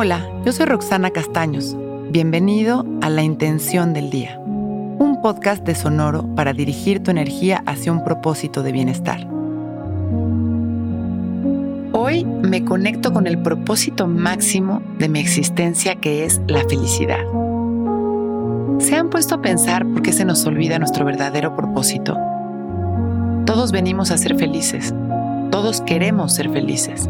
Hola, yo soy Roxana Castaños. Bienvenido a La Intención del Día, un podcast de Sonoro para dirigir tu energía hacia un propósito de bienestar. Hoy me conecto con el propósito máximo de mi existencia que es la felicidad. ¿Se han puesto a pensar por qué se nos olvida nuestro verdadero propósito? Todos venimos a ser felices, todos queremos ser felices.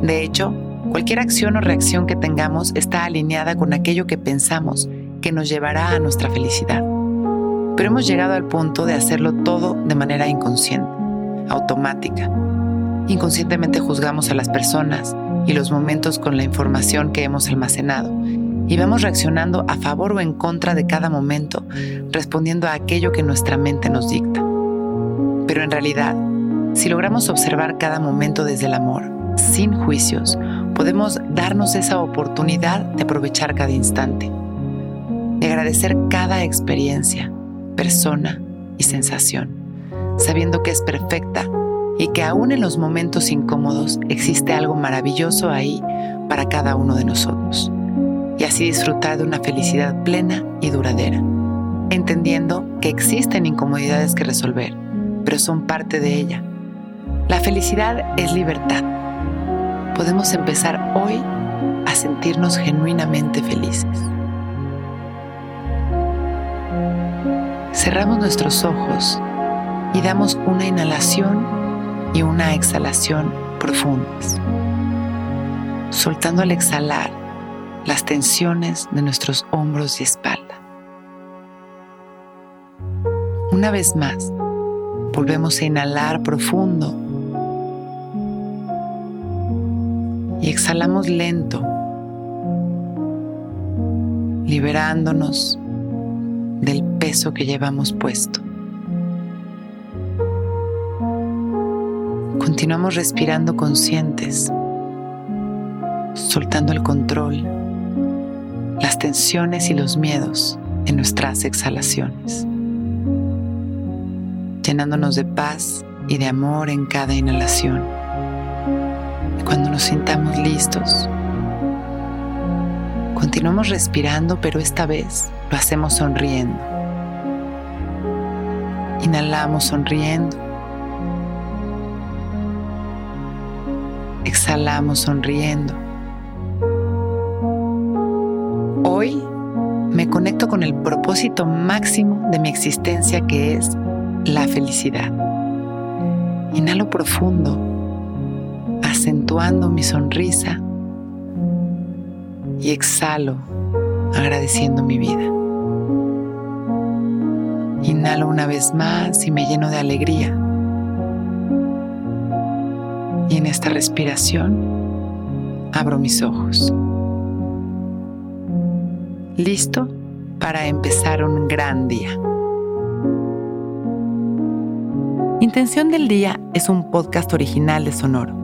De hecho, cualquier acción o reacción que tengamos está alineada con aquello que pensamos que nos llevará a nuestra felicidad. Pero hemos llegado al punto de hacerlo todo de manera inconsciente, automática. Inconscientemente juzgamos a las personas y los momentos con la información que hemos almacenado y vamos reaccionando a favor o en contra de cada momento, respondiendo a aquello que nuestra mente nos dicta. Pero en realidad, si logramos observar cada momento desde el amor, sin juicios, podemos darnos esa oportunidad de aprovechar cada instante, de agradecer cada experiencia, persona y sensación, sabiendo que es perfecta y que aún en los momentos incómodos existe algo maravilloso ahí para cada uno de nosotros. Y así disfrutar de una felicidad plena y duradera, entendiendo que existen incomodidades que resolver, pero son parte de ella la felicidad es libertad. Podemos empezar hoy a sentirnos genuinamente felices. Cerramos nuestros ojos y damos una inhalación y una exhalación profundas, soltando al exhalar las tensiones de nuestros hombros y espalda. Una vez más, volvemos a inhalar profundo y exhalamos lento, liberándonos del peso que llevamos puesto. Continuamos respirando conscientes, soltando el control, las tensiones y los miedos en nuestras exhalaciones, llenándonos de paz y de amor en cada inhalación cuando nos sintamos listos, continuamos respirando, pero esta vez lo hacemos sonriendo. Inhalamos sonriendo. Exhalamos sonriendo. Hoy me conecto con el propósito máximo de mi existencia que es la felicidad. Inhalo profundo acentuando mi sonrisa y exhalo agradeciendo mi vida. Inhalo una vez más y me lleno de alegría. Y en esta respiración abro mis ojos. Listo para empezar un gran día. Intención del Día es un podcast original de Sonoro.